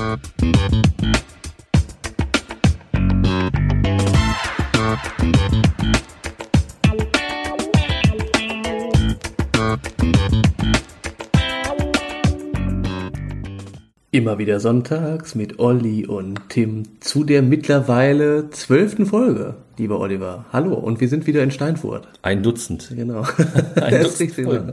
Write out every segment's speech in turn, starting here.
Thank you. Immer wieder sonntags mit Olli und Tim zu der mittlerweile zwölften Folge, lieber Oliver. Hallo, und wir sind wieder in Steinfurt. Ein Dutzend. Genau. Ein Dutzend Folgen.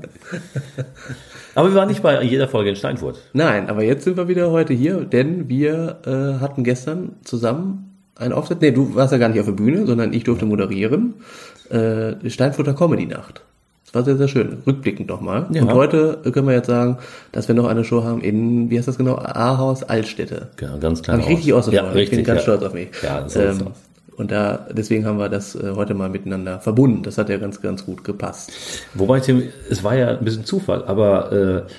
Aber wir waren nicht bei jeder Folge in Steinfurt. Nein, aber jetzt sind wir wieder heute hier, denn wir äh, hatten gestern zusammen einen Auftritt. Nee, du warst ja gar nicht auf der Bühne, sondern ich durfte moderieren. Äh, Steinfurter Comedy Nacht. Das war sehr, sehr schön. Rückblickend nochmal. Ja. Und heute können wir jetzt sagen, dass wir noch eine Show haben in, wie heißt das genau? A-Haus Altstädte. Ja, ganz klar. Habe ich richtig ausgesprochen. Ja, ich bin richtig, ganz ja. stolz auf mich. Ja, so ähm, und da, deswegen haben wir das äh, heute mal miteinander verbunden. Das hat ja ganz, ganz gut gepasst. Wobei, Tim, es war ja ein bisschen Zufall, aber äh,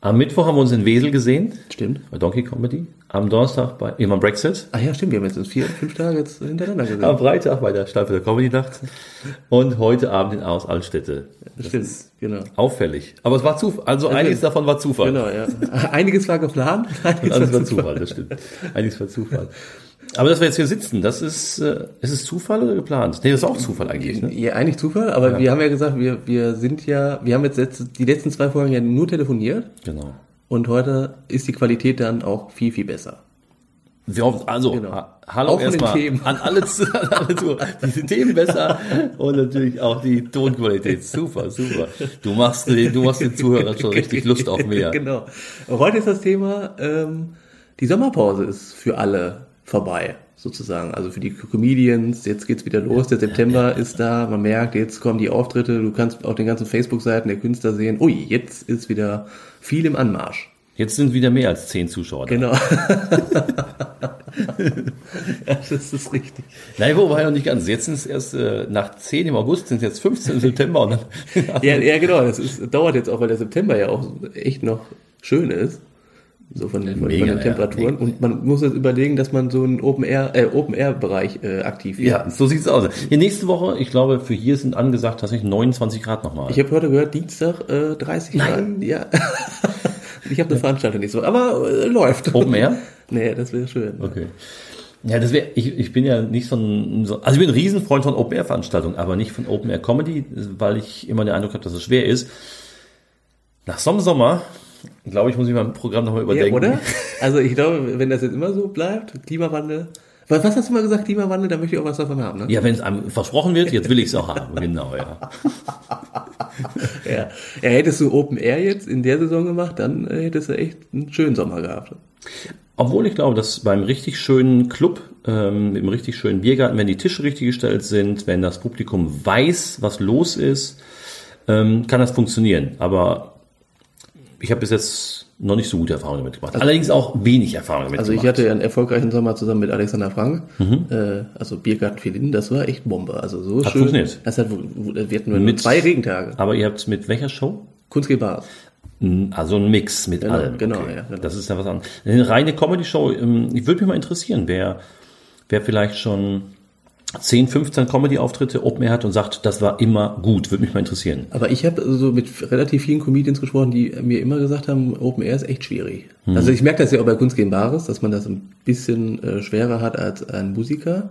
am Mittwoch haben wir uns in Wesel gesehen, Stimmt. bei Donkey Comedy. Am Donnerstag bei immer Brexit. Ah ja, stimmt. Wir haben jetzt fünf, fünf Tage jetzt hintereinander gesehen. Am Freitag bei der Steinfurter Comedy Nacht. Und heute Abend in Aus Altstädte. stimmt, genau. Auffällig. Aber es war Zufall. Also einiges davon war Zufall. Genau, ja. Einiges war geplant, einiges Alles war war Zufall, das stimmt. Einiges war Zufall. Aber dass wir jetzt hier sitzen, das ist, äh, ist es Zufall oder geplant? Nee, das ist auch Zufall eigentlich, ne? Ja, eigentlich Zufall, aber wir haben ja gesagt, wir, wir sind ja, wir haben jetzt letzt- die letzten zwei Folgen ja nur telefoniert Genau. Und heute ist die Qualität dann auch viel, viel besser. Wir hoffen, also, Genau. ha- hallo Auch erstmal Themen. an alle, zu- an alle Zuhörer. Die Themen besser und natürlich auch die Tonqualität. Super, super. Du machst, den- du machst den Zuhörern schon richtig Lust auf mehr. genau. Heute ist das Thema, ähm, die Sommerpause ist für alle vorbei, sozusagen. Also für die Comedians, jetzt geht's wieder los, der September ist da, man merkt, jetzt kommen die Auftritte, du kannst auf den ganzen Facebook-Seiten der Künstler sehen, ui, jetzt ist wieder viel im Anmarsch. Jetzt sind wieder mehr als zehn Zuschauer da. Genau. ja, das ist richtig. Nein, wobei noch nicht ganz. Jetzt sind es erst äh, nach 10 im August, sind es jetzt 15 im September und dann Ja, ja genau, das ist, dauert jetzt auch, weil der September ja auch echt noch schön ist. So von den, von, Mega, von den ja, Temperaturen. Und man muss jetzt überlegen, dass man so einen Open-Air, äh, Open-Air-Bereich äh, aktiv wird. Ja, so sieht's aus. Ja, nächste Woche, ich glaube, für hier sind angesagt tatsächlich 29 Grad nochmal. Ich habe heute gehört, Dienstag äh, 30 Nein. Grad. Ja. ich habe eine Veranstaltung nächste Woche, aber äh, läuft. Open Air? Nee, das wäre schön. Okay. Ja, das wäre, ich, ich bin ja nicht so ein, so, also ich bin ein Riesenfreund von Open Air Veranstaltungen, aber nicht von Open Air Comedy, weil ich immer den Eindruck habe, dass es schwer ist. Nach so einem Sommer, glaube ich, muss ich mein Programm nochmal Ja, überdenken. oder? Also ich glaube, wenn das jetzt immer so bleibt, Klimawandel. Was, was hast du mal gesagt, Klimawandel, da möchte ich auch was davon haben, ne? Ja, wenn es einem versprochen wird, jetzt will ich es auch haben. Genau, ja. Ja. ja, hättest du Open Air jetzt in der Saison gemacht, dann äh, hättest du echt einen schönen Sommer gehabt. Obwohl ich glaube, dass beim richtig schönen Club, ähm, im richtig schönen Biergarten, wenn die Tische richtig gestellt sind, wenn das Publikum weiß, was los ist, ähm, kann das funktionieren. Aber ich habe bis jetzt noch nicht so gute Erfahrungen damit gemacht. Allerdings auch wenig Erfahrung damit Also ich gemacht. hatte ja einen erfolgreichen Sommer zusammen mit Alexander Frank, äh, also Biergarten Felin, das war echt Bombe. Also so Hat schön. funktioniert. Das hat, wir hatten nur Mit- zwei Regentage. Aber ihr habt mit welcher Show? Kunst geht Bars. Also ein Mix mit Genau, allem. genau, ja, genau. Das ist ja was anderes. Eine reine Comedy-Show, ähm, ich würde mich mal interessieren, wer, wer vielleicht schon 10, 15 Comedy-Auftritte Open Air hat und sagt, das war immer gut, würde mich mal interessieren. Aber ich habe so mit relativ vielen Comedians gesprochen, die mir immer gesagt haben, Open Air ist echt schwierig. Also ich merke das ja auch bei Kunst gegen Bares, dass man das ein bisschen äh, schwerer hat als ein Musiker.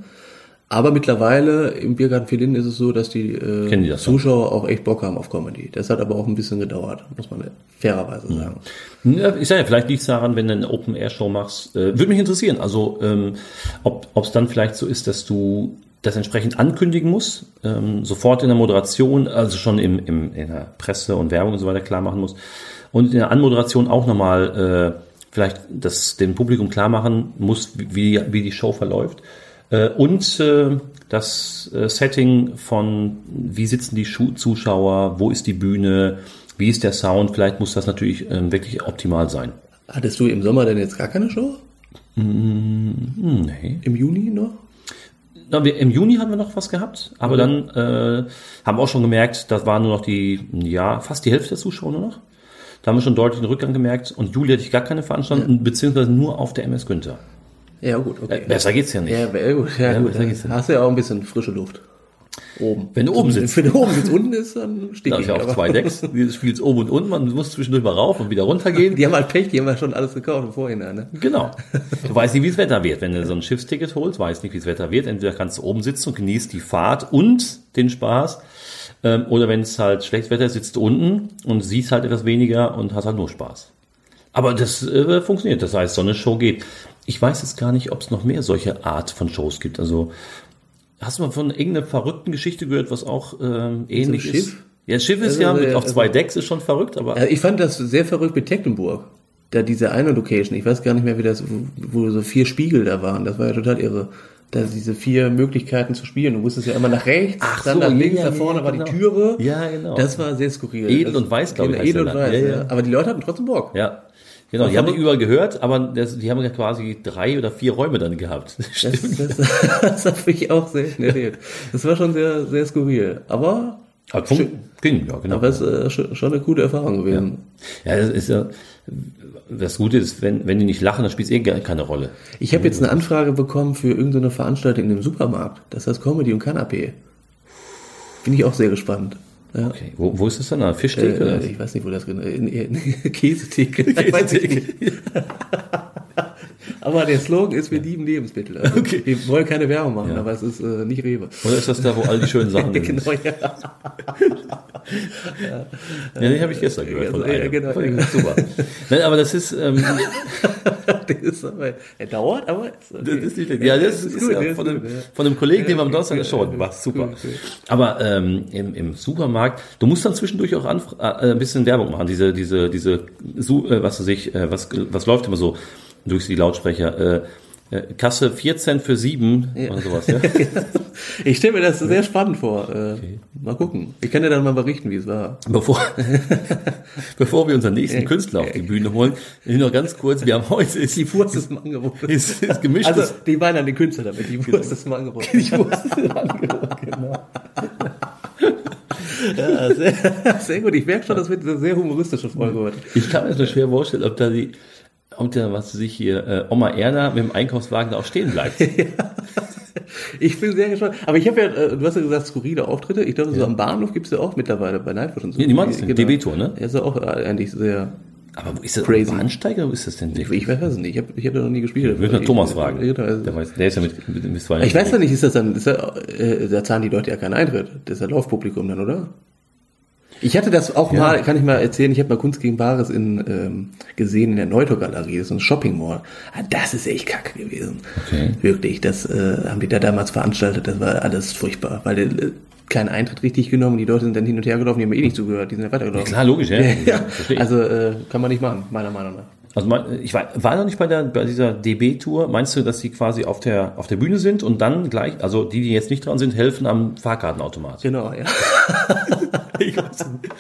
Aber mittlerweile im Biergarten Felin ist es so, dass die, äh, die das? Zuschauer auch echt Bock haben auf Comedy. Das hat aber auch ein bisschen gedauert, muss man fairerweise sagen. Ja, ich sage ja, vielleicht liegt es daran, wenn du eine Open-Air-Show machst. Äh, würde mich interessieren, also ähm, ob es dann vielleicht so ist, dass du das entsprechend ankündigen musst, ähm, sofort in der Moderation, also schon im, im, in der Presse und Werbung und so weiter klar machen musst. Und in der Anmoderation auch nochmal äh, vielleicht das dem Publikum klar machen muss, wie, wie die Show verläuft. Äh, und äh, das äh, Setting von, wie sitzen die Schu Zuschauer, wo ist die Bühne, wie ist der Sound, vielleicht muss das natürlich ähm, wirklich optimal sein. Hattest du im Sommer denn jetzt gar keine Show? Hm, nee. Im Juni noch? Na, wir, Im Juni hatten wir noch was gehabt, aber dann äh, haben wir auch schon gemerkt, das waren nur noch die, ja, fast die Hälfte der Zuschauer nur noch. Da haben wir schon deutlich den Rückgang gemerkt und Juli hatte ich gar keine Veranstaltung, beziehungsweise nur auf der MS Günther. Ja, gut, okay. Äh, besser geht's ja nicht. Ja, gut. Ja, Ja, gut. geht's ja Hast du ja auch ein bisschen frische Luft. Oben. Wenn du oben sitzt. Wenn du oben sitzt, unten ist, dann steht Da ist ja auch zwei Decks. Dieses Spiel ist oben und unten. Man muss zwischendurch mal rauf und wieder runtergehen. Die haben halt Pech, die haben ja schon alles gekauft im Vorhinein. Ne? Genau. Du weißt nicht, wie das Wetter wird. Wenn du so ein Schiffsticket holst, weißt nicht, wie das Wetter wird. Entweder kannst du oben sitzen und genießt die Fahrt und den Spaß. Ähm, oder wenn es halt schlechtes Wetter ist, sitzt du unten und siehst halt etwas weniger und hast halt nur Spaß. Aber das äh, funktioniert. Das heißt, so eine Show geht. Ich weiß jetzt gar nicht, ob es noch mehr solche Art von Shows gibt. Also, hast du mal von irgendeiner verrückten Geschichte gehört, was auch ähm, ähnlich Schiff? ist? Ja, das Schiff ist Also, ja mit äh, auf zwei Decks ist schon verrückt, aber Also ich fand das sehr verrückt mit Tecklenburg. Da diese eine Location, ich weiß gar nicht mehr, wie das, wo, wo so vier Spiegel da waren. Das war ja total irre. Da diese vier Möglichkeiten zu spielen. Du musstest ja immer nach rechts, Ach dann so, nach links, ja, da vorne ja, war genau. die Türe. Ja, genau. Das war sehr skurril. Edel Das- und Weiß, glaub ich, Edel und. Weiß, ja, ja. Aber die Leute hatten trotzdem Bock. Ja. Genau, die haben die überall gehört, aber das, die haben ja quasi drei oder vier Räume dann gehabt. Das, das, das habe ich auch selten erlebt. Das war schon sehr, sehr skurril. Aber, Aber fun- ging, ja, genau. aber es ist äh, schon eine gute Erfahrung gewesen. ja, das ist ja, das Gute ist, wenn, wenn die nicht lachen, dann spielt es eh keine Rolle. Ich habe jetzt eine Anfrage bekommen für irgendeine Veranstaltung in dem Supermarkt. Das heißt Comedy und Canapé. Bin ich auch sehr gespannt. Ja. Okay. Wo, wo ist das dann? Eine Fischtheke? Äh, was? ich weiß nicht, wo das genau in, in, Käsetheke. Aber der Slogan ist, wir lieben Lebensmittel. Also Okay. Wir wollen keine Werbung machen, Ja. aber es ist äh, nicht Rewe. Oder ist das da, wo all die schönen Sachen sind? genau, ja. Ja, den habe ich gestern gehört von Ja, ja, einem. genau. Fand ich Super. Nein, aber das ist, ähm, Das ist aber, er dauert, aber ist okay. Das ist nicht, ja, das ist, gut, ja von, ist ja. von dem Kollegen, den wir am Ja, Donnerstag ja, geschaut ja, war super. Aber ähm, im, im Supermarkt, du musst dann zwischendurch auch anf äh, ein bisschen Werbung machen. Diese, diese, diese, äh, was weiß ich, äh, was, was läuft immer so durch die Lautsprecher? Äh, äh, Kasse 14 für 7 oder sowas. Ja? Ich stelle mir das sehr spannend vor. Äh, Mal gucken. Ich kann dir dann mal berichten, wie es war. Bevor, bevor wir unseren nächsten Künstler auf die Bühne holen, noch ganz kurz, wir haben heute ist, Die Wurst ist im Angebot. ist, ist gemischtes Also, die meinen an den Künstler damit. Die Wurst ist im Angebot. die Wurst im Angebot, genau. Ja, sehr, sehr gut. Ich merke schon, das wird eine sehr humoristische Folge heute. Ich kann mir das nur schwer vorstellen, ob da die, ob da was sich hier äh, Oma Erna mit dem Einkaufswagen da auch stehen bleibt. Ich bin sehr gespannt. Aber ich habe ja, äh, du hast ja gesagt, skurrile Auftritte. Ich glaube, so am Bahnhof gibt es ja auch mittlerweile bei Nightwish und so. Ja, die machen den DB-Tour, ne? Ja, ist ja auch äh, eigentlich sehr, Aber wo ist das Crazy. ein Bahnsteiger oder ist das denn? ich, ich weiß es nicht. Ich habe ich hab da noch nie gespielt. Würde mal Thomas fragen. Ja, also- Der, weiß, der ist ja mit, mit, mit zwei Ich weiß ja nicht, ist das dann, ist ja, äh, da zahlen die Leute ja keinen Eintritt. Das ist ja Laufpublikum dann, oder? Ich hatte das auch Ja. mal, kann ich mal erzählen, ich habe mal Kunst gegen Bares in, ähm, gesehen in der Neuto-Galerie, das ist ein Shopping Mall. Ah, das ist echt kacke gewesen. Okay. Wirklich, das äh, haben die da damals veranstaltet, das war alles furchtbar, weil äh, keinen Eintritt richtig genommen, die Leute sind dann hin und her gelaufen, die haben mir eh nicht zugehört, die sind ja weitergelaufen. Klar, logisch, ja. ja, also äh, kann man nicht machen, meiner Meinung nach. Also mein, ich war, war noch nicht bei der bei dieser DB-Tour. Meinst du, dass die quasi auf der auf der Bühne sind und dann gleich, also die, die jetzt nicht dran sind, helfen am Fahrkartenautomat? Genau, ja. ich weiß nicht.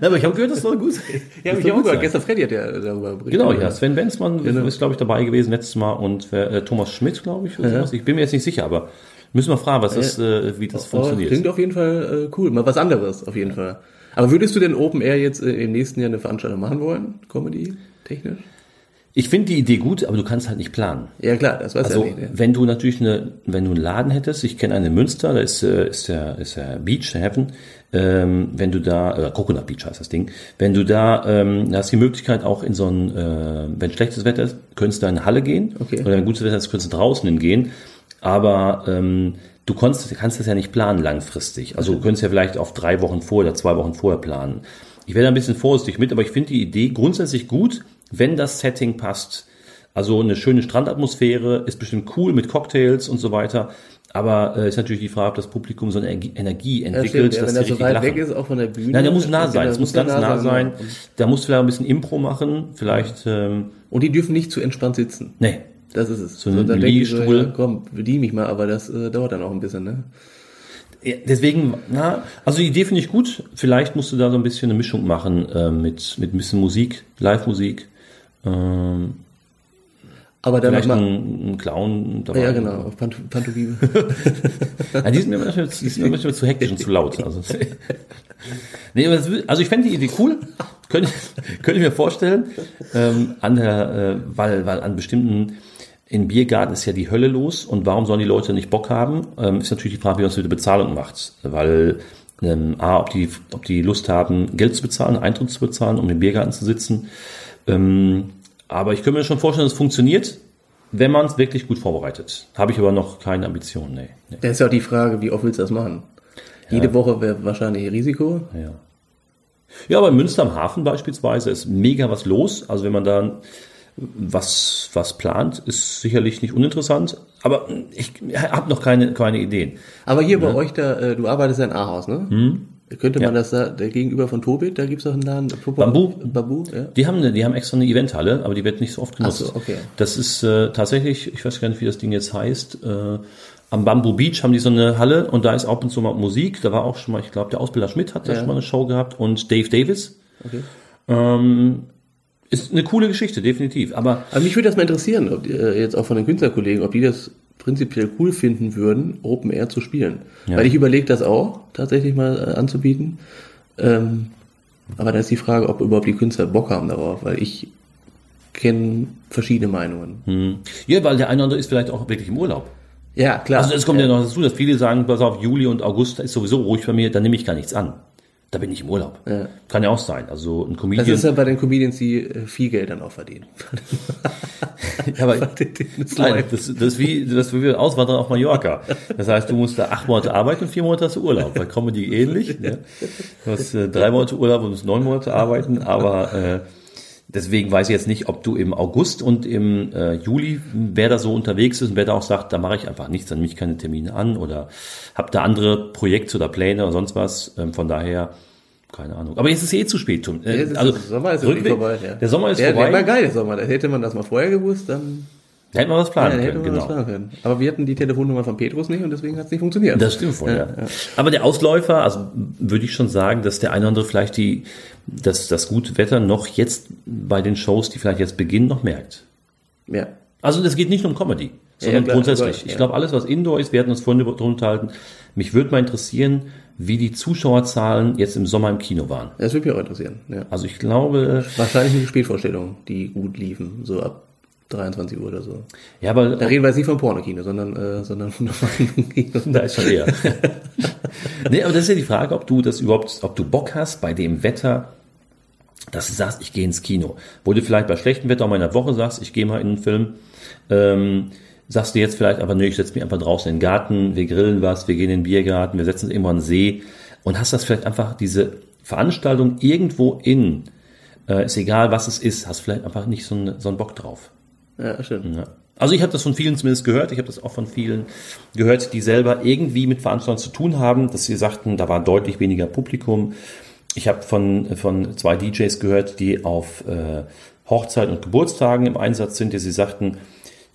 Ja, aber ich habe gehört, das soll gut sein. Ja, ich gut gehört, gestern Freddy hat ja darüber berichtet. Genau, ja. Sven Benzmann Genau. ist, glaube ich, dabei gewesen letztes Mal und äh, Thomas Schmidt, glaube ich, oder sowas. Ich bin mir jetzt nicht sicher, aber müssen wir fragen, was das, äh, wie das Oh, funktioniert. klingt auf jeden Fall äh, cool. Mal was anderes, auf jeden Fall. Aber würdest du denn Open Air jetzt äh, im nächsten Jahr eine Veranstaltung machen wollen? Comedy? Technisch? Ich finde die Idee gut, aber du kannst halt nicht planen. Ja, klar, das weiß Also ja nicht. Ne? wenn du natürlich eine, wenn du einen Laden hättest, ich kenne einen in Münster, da ist, äh, ist der, ist der Beach, der Heaven, ähm, wenn du da, äh, Coconut Beach heißt das Ding, wenn du da, ähm, da hast die Möglichkeit auch in so ein, äh, wenn schlechtes Wetter ist, könntest du in eine Halle gehen, Okay. oder wenn gutes Wetter ist, könntest du draußen hingehen, aber ähm, du konntest, kannst das ja nicht planen langfristig. Also du könntest ja vielleicht auf drei Wochen vorher oder zwei Wochen vorher planen. Ich wäre da ein bisschen vorsichtig mit, aber ich finde die Idee grundsätzlich gut, wenn das Setting passt. Also eine schöne Strandatmosphäre ist bestimmt cool mit Cocktails und so weiter. Aber äh, ist natürlich die Frage, ob das Publikum so eine Energie, Energie Ja, entwickelt, stimmt, ja, dass wenn die das so richtig weit lachen. weg ist, auch von der Bühne. Nein, der muss nah sein. Es muss ganz nah sein. Und, Da musst du vielleicht ein bisschen Impro machen. Vielleicht, ähm, und die dürfen nicht zu entspannt sitzen. nee. Das ist es. So ein dann denke ich so, ja, komm, bedien mich mal, aber das äh, dauert dann auch ein bisschen, ne? Deswegen, na, also die Idee finde ich gut. Vielleicht musst du da so ein bisschen eine Mischung machen äh, mit, mit ein bisschen Musik, Live-Musik. Ähm, Aber dann vielleicht mal, ein, ein Clown dabei. ja, genau, auf Pant Pantomime. Ja, die sind mir manchmal, die sind mir manchmal zu hektisch und zu laut. Also, nee, aber das, also ich fände die Idee cool. Könnte, könnte ich mir vorstellen. Ähm, an der, äh, weil, weil an bestimmten in Biergarten ist ja die Hölle los und warum sollen die Leute nicht Bock haben? Ähm, ist natürlich die Frage, wie man es mit der Bezahlung macht. Weil ähm, A, ob die, ob die Lust haben, Geld zu bezahlen, Eintritt zu bezahlen, um im Biergarten zu sitzen. Ähm, aber ich könnte mir schon vorstellen, dass es funktioniert, wenn man es wirklich gut vorbereitet. Habe ich aber noch keine Ambitionen. Nee, nee. Das ist ja auch die Frage, wie oft willst du das machen? Jede Woche wäre wahrscheinlich Risiko. Ja. Ja, aber in Münster am Hafen beispielsweise ist mega was los. Also wenn man da was, was plant, ist sicherlich nicht uninteressant. Aber ich habe noch keine, keine Ideen. Aber hier bei euch da, äh, du arbeitest ja in Ahaus, ne? Hm? Könnte man Ja. das da, der gegenüber von Tobit, da gibt's doch einen Laden. Bambu. Bambu, ja. Die haben, eine, die haben extra eine Eventhalle, aber die wird nicht so oft genutzt. Ach so, okay. Das ist äh, tatsächlich, ich weiß gar nicht, wie das Ding jetzt heißt, äh, am Bamboo Beach haben die so eine Halle und da ist ab und zu mal Musik. Da war auch schon mal, ich glaube, der Ausbilder Schmidt hat da Ja. schon mal eine Show gehabt und Dave Davis. Okay. Ähm, ist eine coole Geschichte, definitiv. Aber Aber mich würde das mal interessieren, ob äh, jetzt auch von den Künstlerkollegen, ob die das prinzipiell cool finden würden, Open Air zu spielen. Ja. Weil ich überlege das auch, tatsächlich mal äh, anzubieten. Ähm, aber da ist die Frage, ob überhaupt die Künstler Bock haben darauf, weil ich kenne verschiedene Meinungen. Hm. Ja, weil der eine oder andere ist vielleicht auch wirklich im Urlaub. Ja, klar. Also es kommt ja noch dazu, dass viele sagen, pass auf, Juli und August ist sowieso ruhig bei mir, dann nehme ich gar nichts an. Da bin ich im Urlaub. Ja. Kann ja auch sein. Also ein das Comedian. ist ja bei den Comedians, die äh, viel Geld dann auch verdienen. ja, aber, Das nein, das, das, ist wie, das wie Auswandern auf Mallorca. Das heißt, du musst da acht Monate arbeiten und vier Monate hast du Urlaub. Bei Comedy ähnlich. Ne? Du hast äh, drei Monate Urlaub und musst neun Monate arbeiten, aber äh, deswegen weiß ich jetzt nicht, ob du im August und im äh, Juli, wer da so unterwegs ist und wer da auch sagt, da mache ich einfach nichts, dann nehme ich keine Termine an oder habe da andere Projekte oder Pläne oder sonst was. Ähm, von daher, keine Ahnung. Aber jetzt ist eh zu spät. Äh, ist der Sommer ist Rückweg- vorbei. Ja. Der Sommer ist der, vorbei. Der war geil, der Sommer. Da hätte man das mal vorher gewusst, dann Da hätten wir was ja, planen hätte können, genau. das planen können. Aber wir hatten die Telefonnummer von Petrus nicht und deswegen hat es nicht funktioniert. Das stimmt voll, ja, Aber der Ausläufer, also würde ich schon sagen, dass der eine oder andere vielleicht die, das, das gute Wetter noch jetzt bei den Shows, die vielleicht jetzt beginnen, noch merkt. ja. Also das geht nicht nur um Comedy, sondern klar, grundsätzlich. klar, Ich ja. glaube, alles, was Indoor ist, wir hatten uns vorhin drunter unterhalten, mich würde mal interessieren, wie die Zuschauerzahlen jetzt im Sommer im Kino waren. Das würde mich auch interessieren. Ja. Also ich glaube, Wahrscheinlich eine Spätvorstellung, die gut liefen, so ab 23 Uhr oder so. ja, aber Da reden wir jetzt nicht vom Pornokino, sondern, äh, sondern von normalen Kino. Da ist schon eher. nee, aber das ist ja die Frage, ob du das überhaupt, ob du Bock hast bei dem Wetter, dass du sagst, ich gehe ins Kino. Wo du vielleicht bei schlechtem Wetter auch mal in der Woche sagst, ich gehe mal in einen Film, ähm, sagst du jetzt vielleicht einfach, nö, ich setze mich einfach draußen in den Garten, wir grillen was, wir gehen in den Biergarten, wir setzen uns irgendwo an den See und hast das vielleicht einfach diese Veranstaltung irgendwo in, äh, ist egal was es ist, hast vielleicht einfach nicht so, einen- so einen Bock drauf. Ja, stimmt. Ja. Also ich habe das von vielen zumindest gehört. Ich habe das auch von vielen gehört, die selber irgendwie mit Veranstaltungen zu tun haben, dass sie sagten, da war deutlich weniger Publikum. Ich habe von, von zwei DJs gehört, die auf äh, Hochzeiten und Geburtstagen im Einsatz sind, die sie sagten,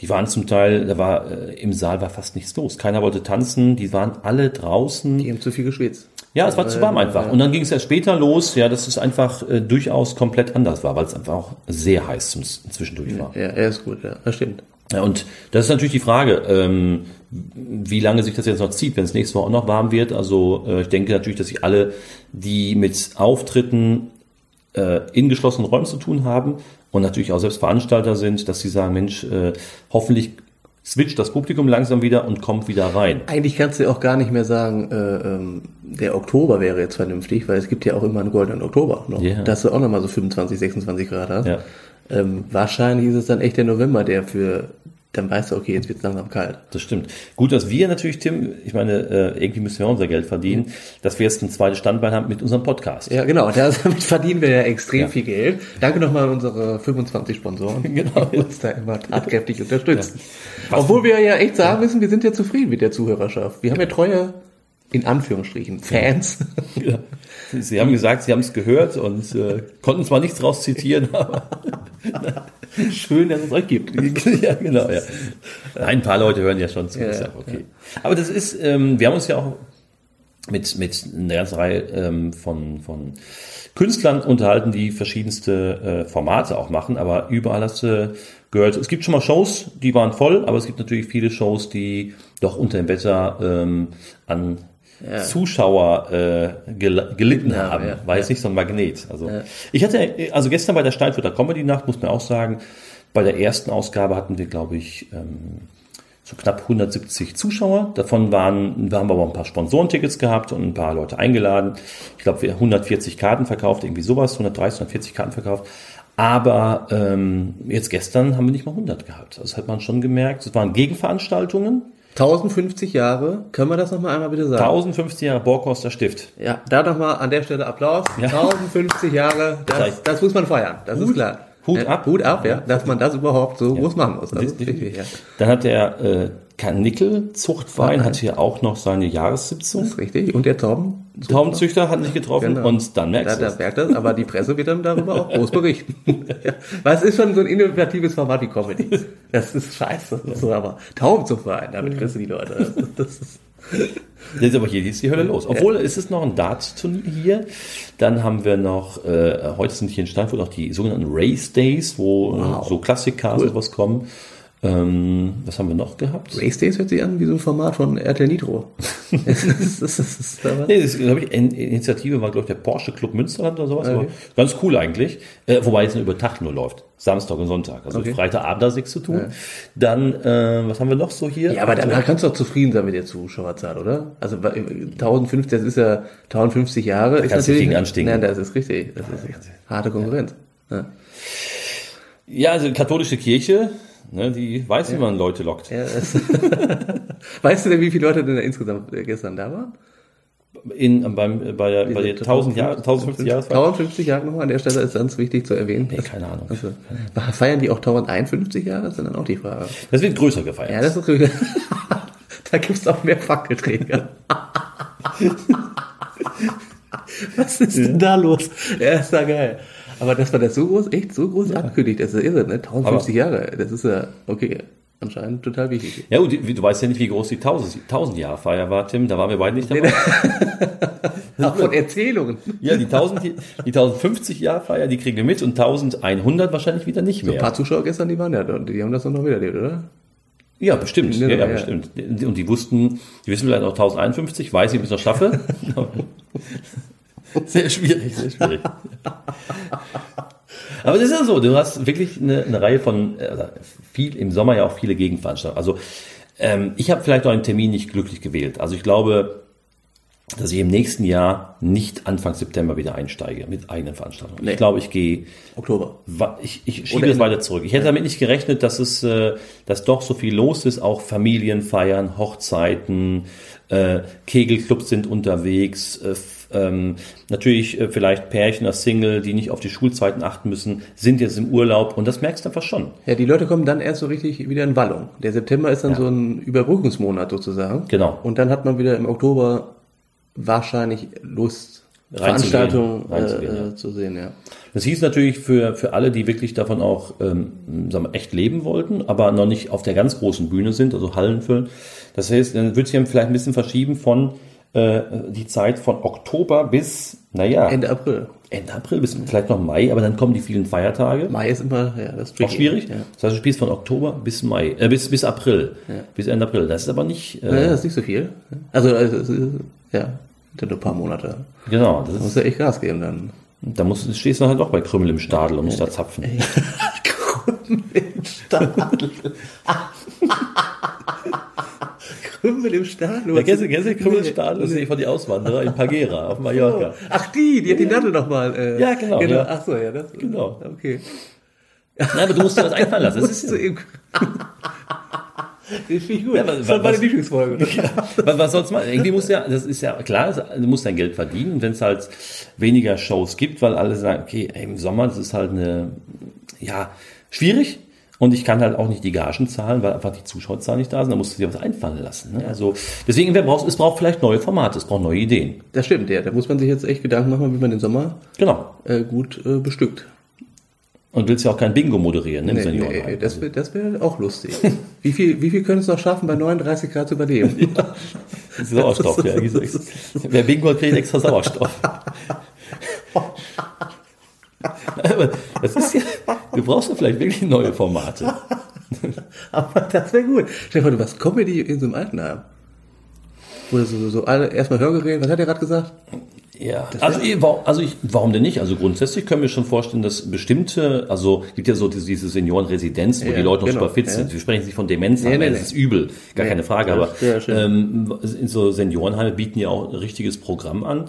die waren zum Teil, da war äh, im Saal war fast nichts los. Keiner wollte tanzen, die waren alle draußen. Die haben zu viel geschwitzt. Ja, es war zu warm einfach. Und dann ging es erst später los, ja, dass es einfach äh, durchaus komplett anders war, weil es einfach auch sehr heiß zum, zwischendurch war. Ja, er ist gut, ja, das stimmt. Ja, und das ist natürlich die Frage, ähm, wie lange sich das jetzt noch zieht, wenn es nächste Woche auch noch warm wird. Also äh, ich denke natürlich, dass sich alle, die mit Auftritten äh, in geschlossenen Räumen zu tun haben und natürlich auch selbst Veranstalter sind, dass sie sagen, Mensch, äh, hoffentlich switcht das Publikum langsam wieder und kommt wieder rein. Eigentlich kannst du auch gar nicht mehr sagen, äh, ähm, der Oktober wäre jetzt vernünftig, weil es gibt ja auch immer einen goldenen Oktober noch. Ja. Dass du auch nochmal so 25, 26 Grad hast. Ja. Ähm, wahrscheinlich ist es dann echt der November, der für, dann weißt du, okay, jetzt wird es langsam kalt. Das stimmt. Gut, dass wir natürlich, Tim, ich meine, äh, irgendwie müssen wir unser Geld verdienen, dass wir jetzt ein zweites Standbein haben mit unserem Podcast. Ja, genau, damit verdienen wir ja extrem Ja. viel Geld. Danke nochmal an unsere 25 Sponsoren, Genau. die uns da immer tatkräftig unterstützen. Obwohl wir ja echt sagen müssen, wir sind ja zufrieden mit der Zuhörerschaft. Wir haben ja treue, in Anführungsstrichen, Fans. Ja. Sie haben gesagt, Sie haben es gehört und äh, konnten zwar nichts draus zitieren, aber Schön, dass es euch gibt. ja, genau, ja. Ein paar Leute hören ja schon zu, ja Ja, okay. Aber das ist, ähm, wir haben uns ja auch mit, mit einer ganzen Reihe ähm, von, von Künstlern unterhalten, die verschiedenste äh, Formate auch machen, aber überall hast du gehört, es gibt schon mal Shows, die waren voll, aber es gibt natürlich viele Shows, die doch unter dem Wetter ähm, an Ja. Zuschauer äh, gel gelitten Ja, haben. ja, War ja. jetzt nicht so ein Magnet. Also ich hatte, also gestern bei der Steinfurter Comedy Nacht, muss man auch sagen, Bei der ersten Ausgabe hatten wir, glaube ich, ähm, so knapp 170 Zuschauer. Davon waren, wir haben aber ein paar Sponsorentickets gehabt und ein paar Leute eingeladen. Ich glaube, wir haben 140 Karten verkauft, irgendwie sowas, 130, 140 Karten verkauft. Aber ähm, jetzt gestern haben wir nicht mal 100 gehabt. Das hat man schon gemerkt. Es waren Gegenveranstaltungen. 1050 Jahre, können wir das nochmal einmal bitte sagen? 1050 Jahre Borkhorster Stift. Ja, da nochmal an der Stelle Applaus. Ja. 1050 Jahre, das, das muss man feiern, das ist klar. Hut Ja, ab. Hut ab, ja, dass man das überhaupt so groß machen muss. Das ist wichtig, ja. Dann hat der äh, Karnickel Zuchtwein, hat hier auch noch seine Jahressitzung. Das ist richtig. Und der Torben? Taubenzüchter hatten sich getroffen Genau. und dann Da, merkst du da es. merkt das, aber die Presse wird dann darüber auch groß berichten. ja. Weil es ist schon so ein innovatives Format wie Comedy. Das ist scheiße. Das ist so, aber Tauben zu vereinen, damit kriegst du die Leute. Das, ist, Jetzt aber hier ist die Hölle los. Obwohl es ist noch ein Dart-Turnier hier. Dann haben wir noch, äh, heute sind hier in Steinfurt noch die sogenannten Race Days, wo Wow. so Klassiker und sowas kommen. Ähm, was haben wir noch gehabt? Race Days hört sich an wie so ein Format von RTL Nitro. das ist, das ist, aber- Nee, das glaube ich, In- Initiative war, glaube ich, der Porsche Club Münsterland oder sowas. Okay. Ganz cool eigentlich. Äh, wobei es nur über Tag nur läuft. Samstag und Sonntag. Also Okay. Freitagabend hat nichts zu tun. Dann, äh, was haben wir noch so hier? Ja, aber danach kannst du doch zufrieden sein mit der Zuschauerzahl, oder? Also bei- 1050, das ist ja 1050 Jahre. ist kannst du gegen anstinken. Nein, das ist richtig. Das ist harte Konkurrenz. Ja. Ja, also die katholische Kirche, ne, die weiß, wie man Leute lockt. Ja, weißt du denn, wie viele Leute denn da insgesamt äh, gestern da waren? In, beim, äh, bei der, bei der 1000 Jahre, 1050 Jahresfeier. 1050 Jahre nochmal an der Stelle ist ganz wichtig zu erwähnen. Nee, keine Ahnung. Also, feiern die auch 1051 Jahre? Das ist dann auch die Frage. Das wird größer gefeiert. Ja, das ist richtig. Da gibt's auch mehr Fackelträger. Was ist denn da los? Ja, ist da geil. Aber dass man das so groß, echt so groß ankündigt, das ist irre, ne? 1050 Jahre, das ist ja, okay, anscheinend total wichtig. Ja, gut, du weißt ja nicht, wie groß die 1000, 1000 Jahre Feier war, Tim. Da waren wir beide nicht dabei. Auch von Erzählungen. Ja, die 1000, die, die 1050 Jahre Feier, die kriegen wir mit und 1100 wahrscheinlich wieder nicht Ein mehr. paar Zuschauer gestern, die waren ja da, die haben das doch noch miterlebt, oder? Ja, bestimmt. Ja, Ja, ja, ja. bestimmt. Und die wussten, die wissen vielleicht auch 1051, weiß ich, ob ich das schaffe. sehr schwierig, sehr schwierig. Aber das ist ja so, du hast wirklich eine, eine Reihe von, äh, viel, im Sommer ja auch viele Gegenveranstaltungen. Also ähm, ich habe vielleicht auch einen Termin nicht glücklich gewählt. Also ich glaube, dass ich im nächsten Jahr nicht Anfang September wieder einsteige mit eigenen Veranstaltungen. Nee. Ich glaube, ich gehe Oktober. Ich, ich schiebe es weiter zurück. Ich hätte damit nicht gerechnet, dass es, äh, dass doch so viel los ist, auch Familienfeiern, Hochzeiten, äh, Kegelclubs sind unterwegs, äh, ähm, natürlich äh, vielleicht Pärchen als Single, die nicht auf die Schulzeiten achten müssen, sind jetzt im Urlaub und das merkst du einfach schon. Ja, die Leute kommen dann erst so richtig wieder in Wallung. Der September ist dann Ja. so ein Überbrückungsmonat sozusagen. Genau. Und dann hat man wieder im Oktober wahrscheinlich Lust. Veranstaltungen Reinzugehen, äh, ja. äh, zu sehen, ja. Das hieß natürlich für, für alle, die wirklich davon auch ähm, sagen wir, echt leben wollten, aber noch nicht auf der ganz großen Bühne sind, also Hallen füllen. Das heißt, dann wird sich vielleicht ein bisschen verschieben von äh, die Zeit von Oktober bis, naja, Ende April. Ende April bis vielleicht noch Mai, aber dann kommen die vielen Feiertage. Mai ist immer, ja, das ist Auch schwierig. Ja. Das heißt, du spielst von Oktober bis Mai, äh, bis, bis April, bis Ende April. Das ist aber nicht, Ja, äh, das ist nicht so viel. Also, also ja, nur ein paar Monate. genau, das Da musst du echt Gas geben dann. da musst, du- stehst du halt doch bei Krümmel im Stadel und musst da zapfen. Krümmel im Stadel. Ja, kennst du, kennst du Krümmel im Stadel? Das ist von die Auswanderer in Pagera auf Mallorca. Ach, die, die hat die Nadel nochmal. Äh, Ja, genau, genau. ja. Ach so, ja, das. Genau. Okay. Nein, aber du musst dir das einfallen lassen. Das ist eben. Das finde ich gut. Ja, aber das war was- meine Lieblingsfolge. Was, was soll's mal? Irgendwie muss ja, das ist ja klar, du musst dein Geld verdienen. Und wenn es halt weniger Shows gibt, weil alle sagen, okay, ey, im Sommer, das ist halt eine, ja, schwierig. Und ich kann halt auch nicht die Gagen zahlen, weil einfach die Zuschauerzahlen nicht da sind. Da musst du dir was einfallen lassen. Ne? Also deswegen, wer braucht, es braucht vielleicht neue Formate, es braucht neue Ideen. Das stimmt, ja. Da muss man sich jetzt echt Gedanken machen, wie man den Sommer Genau. äh, gut äh, bestückt. Und willst ja auch kein Bingo moderieren, ne? im Nee, Seniorenheim. nee, das wäre das wär auch lustig. wie viel, wie viel können es noch schaffen, bei 39 Grad zu überleben? Sauerstoff, ja. wie so- Wer Bingo hat, kriegt extra Sauerstoff. Aber das ist ja, du brauchst ja vielleicht wirklich neue Formate. Aber das wäre gut. Stell dir vor, du machst Comedy in so einem Altenheim. Wo so, so alle erstmal Hörgeräte, was hat er gerade gesagt? Ja, also, also ich, warum denn nicht? Also grundsätzlich können wir schon vorstellen, dass bestimmte, also gibt ja so diese, diese Seniorenresidenz, wo Ja, die Leute noch genau, super fit ja. sind. Wir sprechen nicht von Demenz, Nee, nee, nee, das ist übel, gar Nee, keine Frage, aber ähm, in so Seniorenheime bieten ja auch ein richtiges Programm an.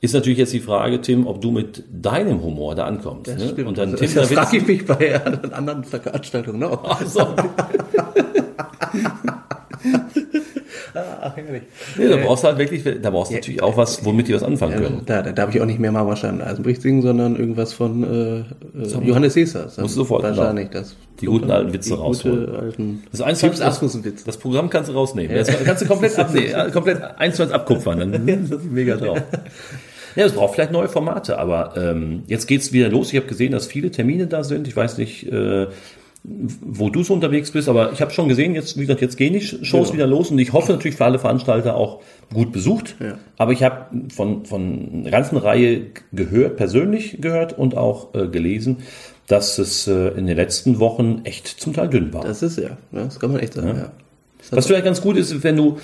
Ist natürlich jetzt die Frage, Tim, ob du mit deinem Humor da ankommst. Das ne? Und dann das Tim, das da frage ich mich bei anderen Veranstaltungen auch. Also, Ach, nee, da brauchst du halt wirklich, da brauchst du natürlich auch was, womit die was anfangen können. Da, da darf ich auch nicht mehr Marmarstein Eisenbricht singen, sondern irgendwas von äh, äh, Johannes Caesar. Musst du sofort, Wahrscheinlich das. Die guten alten Witze rausholen. Alten Das eins das, Asmussen-Witz. das Programm kannst du rausnehmen. Das kannst du komplett abnehmen, ja, komplett eins zu eins abkupfern. Dann ist das mega drauf. Ja, es braucht vielleicht neue Formate, aber ähm, jetzt geht's wieder los. Ich habe gesehen, dass viele Termine da sind. Ich weiß nicht, äh, wo du so unterwegs bist, aber ich habe schon gesehen, jetzt, wie gesagt, jetzt gehen die Shows Ja. wieder los und ich hoffe natürlich für alle Veranstalter auch gut besucht. Ja. Aber ich habe von, von einer ganzen Reihe gehört, persönlich gehört und auch äh, gelesen, dass es äh, in den letzten Wochen echt zum Teil dünn war. Das ist ja, ne, das kann man echt sagen, ja. Das Was vielleicht ganz gut ist, wenn du,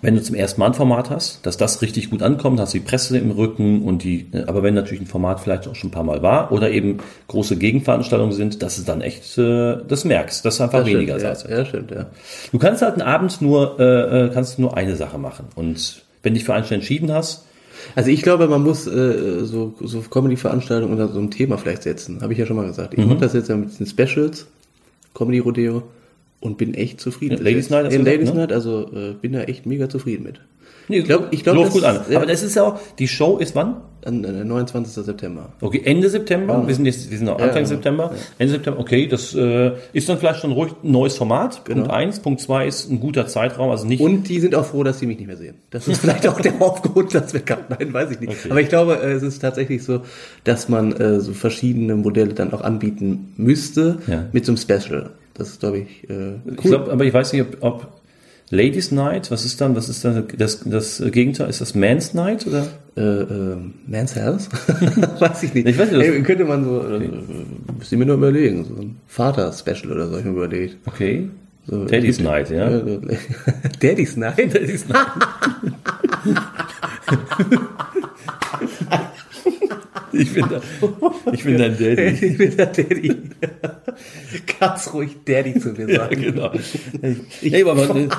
wenn du zum ersten Mal ein Format hast, dass das richtig gut ankommt, hast du die Presse im Rücken und die, aber wenn natürlich ein Format vielleicht auch schon ein paar Mal war oder eben große Gegenveranstaltungen sind, dass es dann echt, äh, das merkst, dass es einfach das weniger stimmt, ja, ja, stimmt, ja. Du kannst halt einen Abend nur, äh, äh, kannst nur eine Sache machen und wenn dich für einen entschieden hast, Also ich glaube, man muss äh, so, so Comedy-Veranstaltungen unter so einem Thema vielleicht setzen. Habe ich ja schon mal gesagt. Ich Mhm. mache das jetzt ja mit den Specials, Comedy-Rodeo und bin echt zufrieden. Ja, Ladies Night Ja, gesagt, Ladies ne? Night, also äh, bin da echt mega zufrieden mit. nee, Ich glaub- ich glaub, läuft das- gut an. ja. Aber das ist ja auch, die Show ist wann? An, äh, 29. September. Okay, Ende September. Wir sind jetzt, wir sind noch Ja, Anfang ja. September. Ende September. Okay, das äh, ist dann vielleicht schon ruhig ein neues Format. Genau. Punkt eins. Punkt zwei ist ein guter Zeitraum, also nicht. Und die sind auch froh, dass sie mich nicht mehr sehen. Das ist vielleicht auch der Hauptgrund, dass wir cutten. Nein, weiß ich nicht. Okay. Aber ich glaube, äh, es ist tatsächlich so, dass man äh, so verschiedene Modelle dann auch anbieten müsste Ja. mit so einem Special. Das ist, glaube ich, äh, cool. Ich glaub, aber ich weiß nicht, ob, ob Ladies Night, was ist dann, was ist dann das, das Gegenteil? Ist das Man's Night oder? äh, äh, Man's Health? weiß ich nicht. Ich weiß nicht, Ey, könnte man so, äh, müsste ich mir nur überlegen, so ein Vater-Special oder so, ich mir überlegt. Okay. So, Daddy's gibt- Night, ja. Daddy's Night? Daddy's Night. Ich bin, da, ich bin dein Daddy. ich bin der Daddy. Ganz ruhig Daddy zu mir Ja, sagen. genau. Hey, aber man,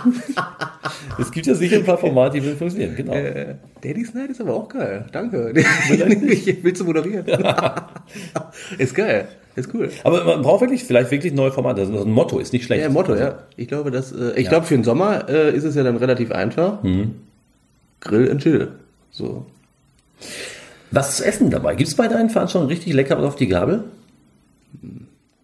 es gibt ja sicher ein paar Formate, die würden funktionieren, genau. Äh, Daddy's Night ist aber auch geil. Danke. ich willst du moderieren? ist geil. Ist cool. Aber man braucht wirklich, vielleicht wirklich neue Formate. Also ein Motto ist nicht schlecht. Ja, Motto, ja. Ich glaube, dass, äh, ich Ja. glaube, für den Sommer äh, ist es ja dann relativ einfach. Grill and Chill. So. Was zu essen dabei? Gibt es bei deinen Veranstaltungen richtig lecker was auf die Gabel?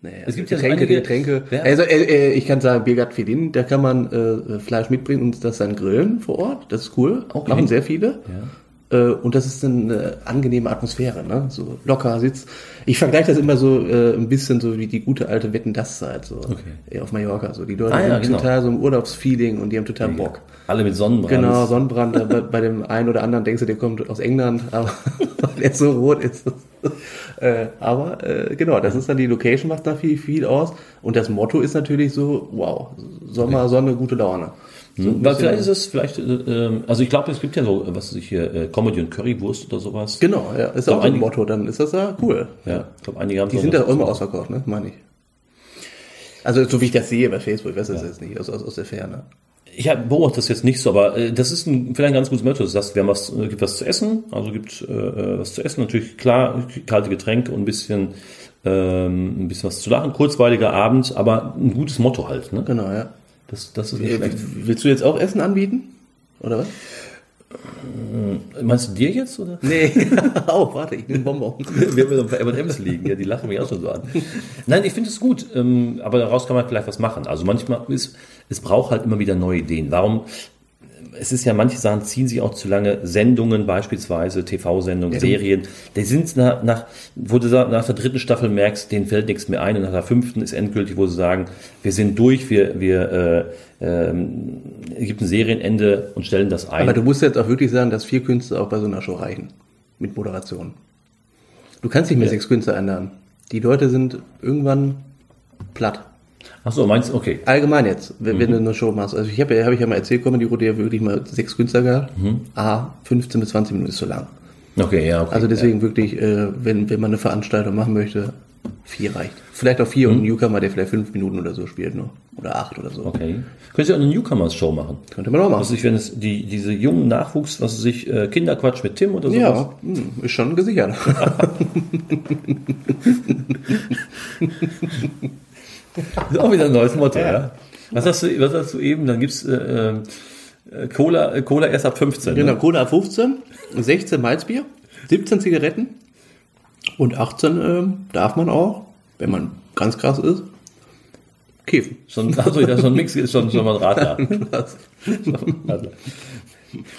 Naja, Es gibt ja so Getränke, einige- Getränke. Ja. Also äh, äh, ich kann sagen, Biergart Fedin, da kann man äh, Fleisch mitbringen und das dann grillen vor Ort. Das ist cool. Okay. Machen sehr viele. Ja. Äh, und das ist eine angenehme Atmosphäre, ne? So locker sitzt. Ich vergleiche das immer so äh, ein bisschen so wie die gute alte Wetten das Zeit, so äh, auf Mallorca. So die Leute Ah, ja, sind genau. total so im Urlaubsfeeling und die haben total Bock. Alle mit Sonnenbrand. Genau, Sonnenbrand. bei, bei dem einen oder anderen denkst du, der kommt aus England, aber weil er so rot ist. äh, aber äh, genau, das ist dann die Location, macht da viel, viel aus. Und das Motto ist natürlich so, wow, Sommer, Sonne, gute Laune. So Hm, Weil vielleicht ist es, vielleicht, äh, ähm, also ich glaube, es gibt ja so, was weiß ich hier, äh, Comedy und Currywurst oder sowas. Genau, ja, ist Glaub, auch ein Motto, dann ist das ja cool. Ja, ich glaube, einige haben Die sind auch immer ausverkauft, ne? Meine ich. Also so wie ich das sehe bei Facebook, ich weiß das jetzt nicht, aus, aus, aus der Ferne. Ich beobachte das jetzt nicht so, aber äh, das ist ein, vielleicht ein ganz gutes Motto. Das heißt, wir haben was, äh, gibt was zu essen, also gibt äh, äh, was zu essen, natürlich klar, kalte Getränke und ein bisschen, ähm, ein bisschen was zu lachen, kurzweiliger Abend, aber ein gutes Motto halt. Ne? Genau, ja. Das, das ist nicht Äh, schlecht. Willst du jetzt auch Essen anbieten? Oder was? Meinst du dir jetzt oder? Nee. oh, warte, ich nehme Bonbon. Wir haben ja noch ein paar M&M's liegen, ja, die lachen mich auch schon so an. Nein, ich finde es gut, ähm, aber daraus kann man vielleicht was machen. Also manchmal ist, es braucht halt immer wieder neue Ideen. Warum? Es ist ja, manche Sachen ziehen sich auch zu lange. Sendungen beispielsweise, TV-Sendungen, Ja. Serien, die sind nach, nach, wo du nach der dritten Staffel merkst, denen fällt nichts mehr ein und nach der fünften ist endgültig, wo sie sagen, wir sind durch, wir, wir, äh, ähm, gibt ein Serienende und stellen das ein. Aber du musst jetzt auch wirklich sagen, dass vier Künstler auch bei so einer Show reichen. Mit Moderation. Du kannst nicht mehr Ja. sechs Künstler einladen. Die Leute sind irgendwann platt. Ach so, meinst du, okay. Allgemein jetzt, wenn, wenn du eine Show machst. Also ich habe ja, hab ich ja mal erzählt, Comedy Route ja wirklich mal sechs Künstler gehabt. A, 15 bis 20 Minuten ist zu lang. Okay, ja, okay. Also deswegen wirklich, äh, wenn, wenn man eine Veranstaltung machen möchte, vier reicht. Vielleicht auch vier und ein Newcomer, der vielleicht fünf Minuten oder so spielt nur. Oder acht oder so. Okay. Könntest du auch eine Newcomers-Show machen? Könnte man auch machen. Was ich, wenn es die, diese jungen Nachwuchs, was weiß ich, äh, Kinderquatsch mit Tim oder sowas. ja, hm, ist schon gesichert. Das ist auch wieder ein neues Motto, ja. Was hast du, was hast du eben? Dann gibt's äh, äh, Cola, äh, Cola erst ab 15. Genau, Ne? Cola ab 15, 16 Malzbier, 17 Zigaretten und 18 ähm, darf man auch, wenn man ganz krass ist, kiffen. Schon, also, ja, so ein Mix ist schon, schon mal ein Radler. Radler.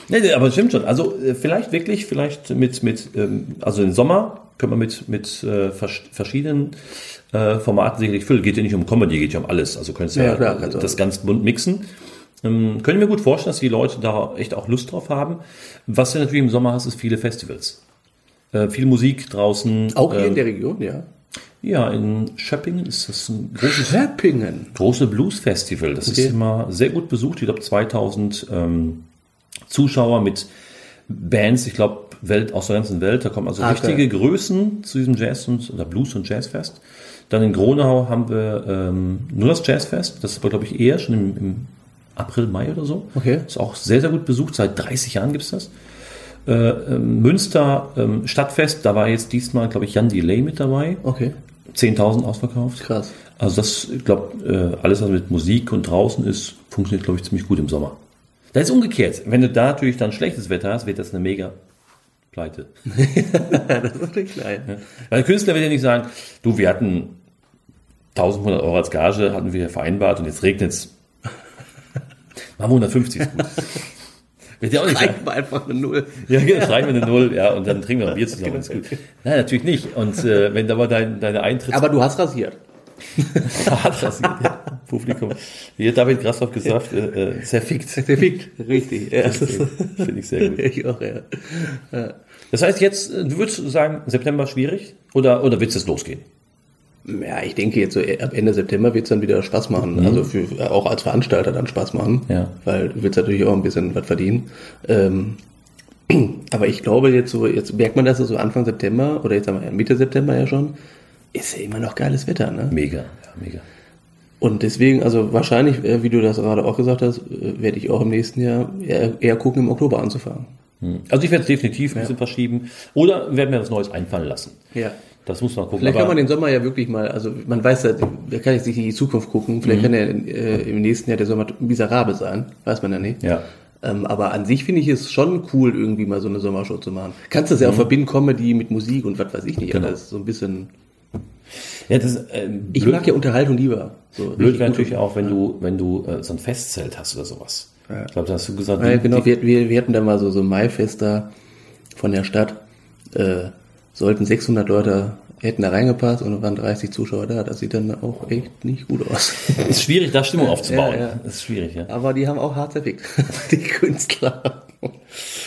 Nee, nee, aber es stimmt schon. Also äh, vielleicht wirklich, vielleicht mit, mit ähm, also im Sommer können wir mit, mit äh, vers verschiedenen äh, Formaten sicherlich füllen. Geht ja nicht um Comedy, geht ja um alles. Also könntest du Ja, ja, klar, das ganz bunt mixen. Ähm, können wir gut vorstellen, dass die Leute da echt auch Lust drauf haben. Was du natürlich im Sommer hast, ist viele Festivals. Äh, viel Musik draußen. Auch hier ähm, in der Region, ja. Ja, in Schöppingen ist das ein großes Schöppingen. große Blues-Festival. Das Okay. ist immer sehr gut besucht. Ich glaube 2000 ähm, Zuschauer mit Bands, ich glaube Welt aus der ganzen Welt. Da kommen also Ah, richtige geil. Größen zu diesem Jazz- und oder Blues- und Jazzfest. Dann in Gronau haben wir ähm, nur das Jazzfest. Das ist aber, glaube ich, eher schon im, im April, Mai oder so. Okay. Ist auch sehr, sehr gut besucht. Seit 30 Jahren gibt's das. Äh, ähm, Münster ähm, Stadtfest, da war jetzt diesmal, glaube ich, Jan Delay mit dabei. Okay, 10.000 ausverkauft. krass. Also das, ich glaube, äh, alles, was mit Musik und draußen ist, funktioniert, glaube ich, ziemlich gut im Sommer. Das ist umgekehrt. Wenn du da natürlich dann schlechtes Wetter hast, wird das eine mega Pleite. das ist wirklich klein. Weil der Künstler wird ja nicht sagen, du, wir hatten 1500 Euro als Gage, hatten wir vereinbart und jetzt regnet's. Machen wir 150 ist gut. Wird ja auch nicht. Reicht mal einfach eine Null. Ja, genau, schreiben wir eine Null, ja, und dann trinken wir ein Bier zusammen. Ist gut. Nein, natürlich nicht. Und äh, wenn aber dein, deine Eintritts Aber du hast rasiert. Hat ja. Publikum. Wie hat David Grassoff gesagt, äh, äh, zerfickt. Perfekt, richtig. Ja, das Finde ich sehr gut. ich auch, ja. Das heißt jetzt, äh, du würdest sagen, September schwierig? Oder, oder wird es jetzt losgehen? Ja, ich denke jetzt so ab Ende September wird es dann wieder Spaß machen. Also für, auch als Veranstalter dann Spaß machen. Ja. Weil du willst natürlich auch ein bisschen was verdienen. Ähm, aber ich glaube jetzt so, jetzt merkt man das so Anfang September oder jetzt haben wir Mitte September ja schon, ist ja immer noch geiles Wetter, ne? Mega, ja, mega. Und deswegen, also wahrscheinlich, äh, wie du das gerade auch gesagt hast, äh, werde ich auch im nächsten Jahr eher, eher gucken, im Oktober anzufangen. Also ich werde es definitiv ein bisschen verschieben. Oder werden wir was Neues einfallen lassen. Ja. Das muss man gucken. Vielleicht kann man den Sommer ja wirklich mal, also man weiß ja, wer kann jetzt nicht in die Zukunft gucken, vielleicht kann ja äh, im nächsten Jahr der Sommer miserabel sein, weiß man ja nicht. Ja. Ähm, aber an sich finde ich es schon cool, irgendwie mal so eine Sommershow zu machen. Kannst das ja auch verbinden, Comedy mit Musik und was weiß ich nicht, Genau. alles so ein bisschen. Ja, das ähm, Ich mag ja Unterhaltung lieber. So blöd wäre natürlich auch, wenn du, wenn du äh, so ein Festzelt hast oder sowas. Ja. Ich glaube, da hast du gesagt, Ja, die- genau, die- wir, wir, wir hatten da mal so, so ein Maifest da von der Stadt, äh, sollten 600 Leute, hätten da reingepasst und waren 30 Zuschauer da. Das sieht dann auch echt nicht gut aus. ist schwierig, da Stimmung aufzubauen. Ja, ja. Das ist schwierig, ja. Aber die haben auch hart zerfickt, die Künstler.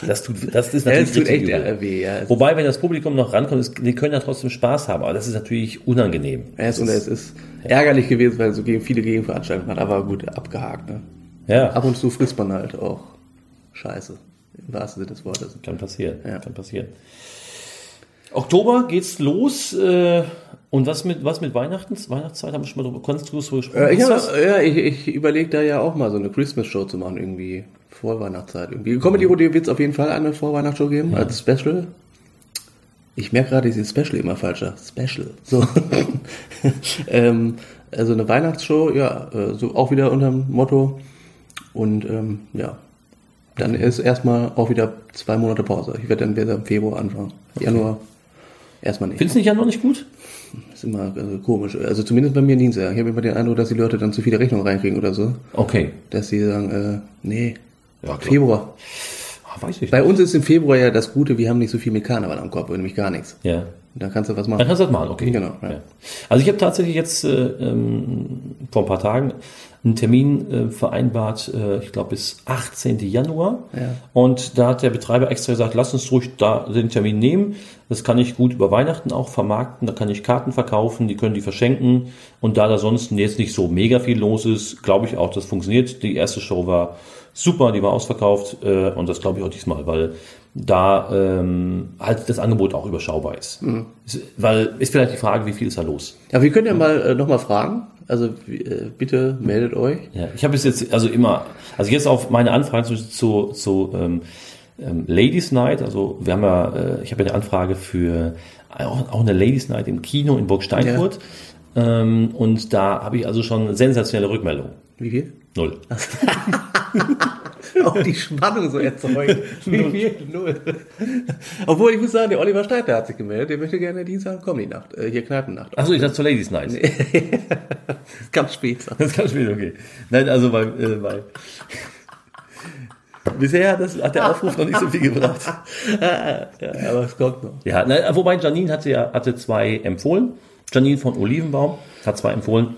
Das tut, das ist Ja, natürlich es tut echt übel. weh, ja. Wobei, wenn das Publikum noch rankommt, es, die können ja trotzdem Spaß haben, aber das ist natürlich unangenehm. ja, es, und es ist ärgerlich gewesen, weil so gegen viele Gegenveranstaltungen hat, aber gut, abgehakt. Ne? Ja, Ab und zu frisst man halt auch Scheiße, im wahrsten Sinne des Wortes. kann passieren. Ja. Kann passieren. Oktober geht's los. Äh, und was mit was mit Weihnachten? Weihnachtszeit haben wir schon mal drüber du so gesprochen. Äh, ich hab, ja, ich, ich überlege da ja auch mal so eine Christmas-Show zu machen, irgendwie vor Weihnachtszeit. Irgendwie. Comedy Rodeo wird es auf jeden Fall eine Vorweihnachtsshow geben, als Special. Ich merke gerade, dieses Special immer falscher. Special. So. ähm, also eine Weihnachtsshow, ja, äh, so auch wieder unter dem Motto. Und ähm, ja, dann ist erstmal auch wieder zwei Monate Pause. Ich werde dann wieder im Februar anfangen. Januar erstmal nicht. Findest du nicht ja noch nicht gut? Das ist immer äh, komisch. Also zumindest bei mir in Dienstag. Ich habe immer den Eindruck, dass die Leute dann zu viele Rechnungen reinkriegen oder so. Okay. Dass sie sagen, äh, nee, Ja. Februar. Ah, weiß ich Bei uns ist im Februar ja das Gute, wir haben nicht so viel mit Karneval am Kopf, nämlich gar nichts. Ja. Da kannst du was machen. Dann kannst du das machen, okay. Genau, ja. Ja. Also ich habe tatsächlich jetzt äh, ähm, vor ein paar Tagen einen Termin äh, vereinbart, äh, ich glaube bis 18. Januar. Ja. Und da hat der Betreiber extra gesagt, lass uns ruhig da den Termin nehmen. Das kann ich gut über Weihnachten auch vermarkten. Da kann ich Karten verkaufen, die können die verschenken. Und da da sonst jetzt nicht so mega viel los ist, glaube ich auch, das funktioniert. Die erste Show war super, die war ausverkauft äh, und das glaube ich auch diesmal, weil da ähm, halt das Angebot auch überschaubar ist. ist. Weil ist vielleicht die Frage, wie viel ist da los? Ja, wir können ja mal äh, nochmal fragen. Also äh, bitte meldet euch. Ja, ich habe es jetzt also immer, also jetzt auf meine Anfragen zu, zu, zu ähm, ähm, Ladies Night, also wir haben ja, äh, ich habe ja eine Anfrage für auch, auch eine Ladies Night im Kino in Burg Steinfurt. Ähm, und da habe ich also schon sensationelle Rückmeldungen. Wie viel? Null. Auch die Spannung so erzeugt. Viel? Null. Obwohl, ich muss sagen, der Oliver Steiter hat sich gemeldet. Der möchte gerne Dienstag Comedy-Nacht, äh, hier Kneipennacht. Achso, ich dachte zur Ladies Night. Ganz spät. Das kann spielen, okay. Nein, also bei, äh, bei Bisher hat, das, hat der Aufruf noch nicht so viel gebracht. ja, aber es kommt noch. Ja, na, wobei Janine hatte ja hatte zwei empfohlen. Janine von Olivenbaum hat zwei empfohlen,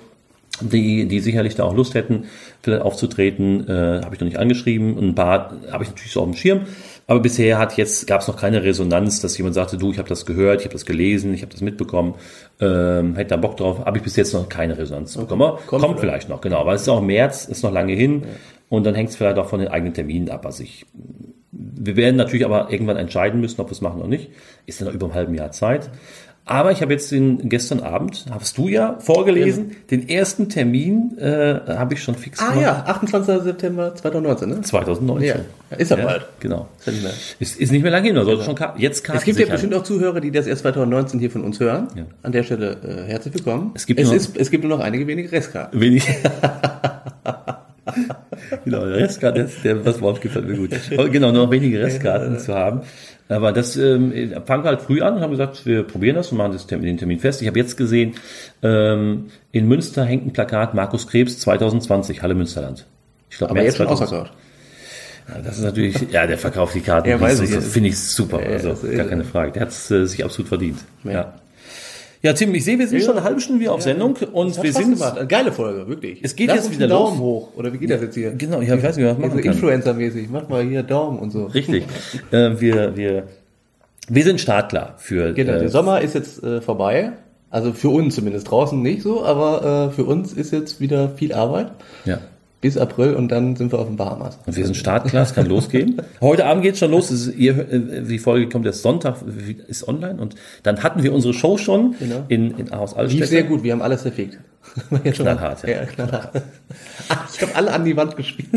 die, die sicherlich da auch Lust hätten, vielleicht aufzutreten. Äh, habe ich noch nicht angeschrieben. Ein paar habe ich natürlich so auf dem Schirm. Aber bisher hat jetzt gab es noch keine Resonanz, dass jemand sagte, du, ich habe das gehört, ich habe das gelesen, ich habe das mitbekommen, ähm, hätte da Bock drauf. Habe ich bis jetzt noch keine Resonanz bekommen. Aber Kommt kommt, vielleicht noch, genau. Weil es ist auch März, ist noch lange hin. Und dann hängt es vielleicht auch von den eigenen Terminen ab. Also ich wir werden natürlich aber irgendwann entscheiden müssen, ob wir es machen oder nicht. Ist ja noch über einem halben Jahr Zeit. Aber ich habe jetzt den gestern Abend, hast du ja vorgelesen, den ersten Termin äh, habe ich schon fix Ah ja, 28. September 2019, ne? 2019. Ja, ist ja, Ja, bald. genau. Ist ja nicht mehr. Ist, ist nicht mehr lange hin, sollte schon Ka- jetzt Karten Es gibt ja bestimmt auch Zuhörer, die das erst 2019 hier von uns hören. Ja. An der Stelle äh, herzlich willkommen. Es gibt es, nur- ist, es gibt nur noch einige wenige Restkarten. Wenig. genau, Restkarten, das, der, das Wort gefällt mir gut. Aber genau, nur noch wenige Restkarten zu haben. Aber das ähm, fangen wir halt früh an und haben gesagt, wir probieren das und machen das, Termin- den Termin fest. Ich habe jetzt gesehen, ähm, in Münster hängt ein Plakat Markus Krebs 2020, Halle Münsterland. Ich glaube, jetzt schon ausverkauft. Ja, Das ist natürlich, ja, der verkauft die Karten. Ja, weiß ich. Finde ich super. Ja, Also, gar keine Frage. Der hat es äh, sich absolut verdient. Ja. Ja. Ja, Tim, ich sehe, wir sind schon eine halbe Stunde wieder auf Sendung und Hat wir Spaß sind. gemacht. Eine geile Folge, wirklich. Es geht Lass jetzt wieder Daumen los. hoch. Oder wie geht das jetzt hier? Genau, ja, ich weiß nicht, was so machen kann. Influencer-mäßig. Mach mal hier Daumen und so. Richtig. äh, wir, wir, wir sind startklar für. Genau, äh, der Sommer ist jetzt äh, vorbei. Also für uns zumindest draußen nicht so, aber äh, für uns ist jetzt wieder viel Arbeit ja. Bis April und dann sind wir auf den Bahamas. Und wir sind startklar, es kann losgehen. Heute Abend geht's schon los. Es ist, ihr, äh, die Folge kommt erst Sonntag, ist online. Und dann hatten wir unsere Show schon Genau. in, in Lief Altstädte. sehr gut, wir haben alles jetzt mal- Knallhart, ja. ja. knallhart. Ich habe alle an die Wand gespielt.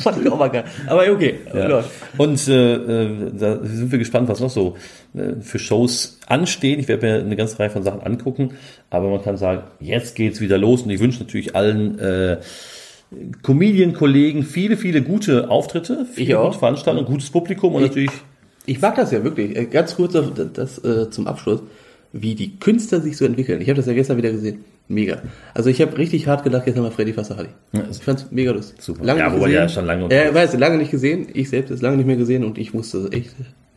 Fand ich auch mal geil. Aber okay, Ja. Und äh, äh, da sind wir gespannt, was noch so äh, für Shows anstehen. Ich werde mir eine ganze Reihe von Sachen angucken, aber man kann sagen, jetzt geht's wieder los und ich wünsche natürlich allen äh, Comedian-Kollegen viele, viele gute Auftritte, viele Ich auch. gute Veranstaltungen, gutes Publikum und natürlich Ich mag das ja wirklich. Äh, Ganz kurz das, das äh, zum Abschluss, wie die Künstler sich so entwickeln. Ich habe das ja gestern wieder gesehen. Mega. Also ich habe richtig hart gelacht gestern mal Freddy Fassahali. Ich fand's mega lustig. Super. Lange Ja, nicht wobei gesehen. der schon lange Ja, unterwegs weiß, lange nicht gesehen. Ich selbst ist lange nicht mehr gesehen und ich musste echt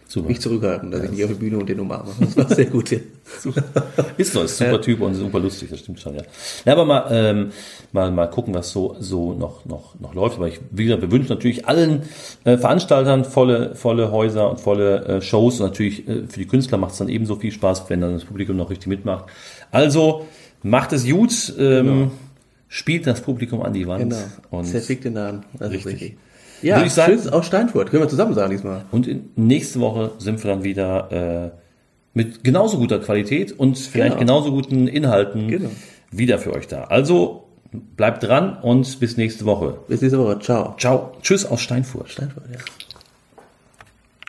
Super. mich zurückhalten, dass ich nicht auf die Bühne und den umarme. Das war sehr gut. Ja. Ist so, ist ein super Typ und super lustig, das stimmt schon, ja. ja aber mal, ähm, mal, mal gucken, was so, so noch, noch, noch läuft. Aber ich, wie gesagt, wir wünschen natürlich allen äh, Veranstaltern volle, volle Häuser und volle äh, Shows. Und natürlich äh, für die Künstler macht es dann ebenso viel Spaß, wenn dann das Publikum noch richtig mitmacht. Also macht es gut, ähm, spielt das Publikum an die Wand. Genau. Und, Zerfickt den Nahen. Das ist Richtig. richtig. Ja, Würde ich sagen- tschüss aus Steinfurt. Können wir zusammen sagen diesmal. und in, nächste Woche sind wir dann wieder äh, mit genauso guter Qualität und vielleicht Genau. genauso guten Inhalten Genau. wieder für euch da. Also bleibt dran und bis nächste Woche. Bis nächste Woche. Ciao. Ciao. Tschüss aus Steinfurt. Steinfurt, ja.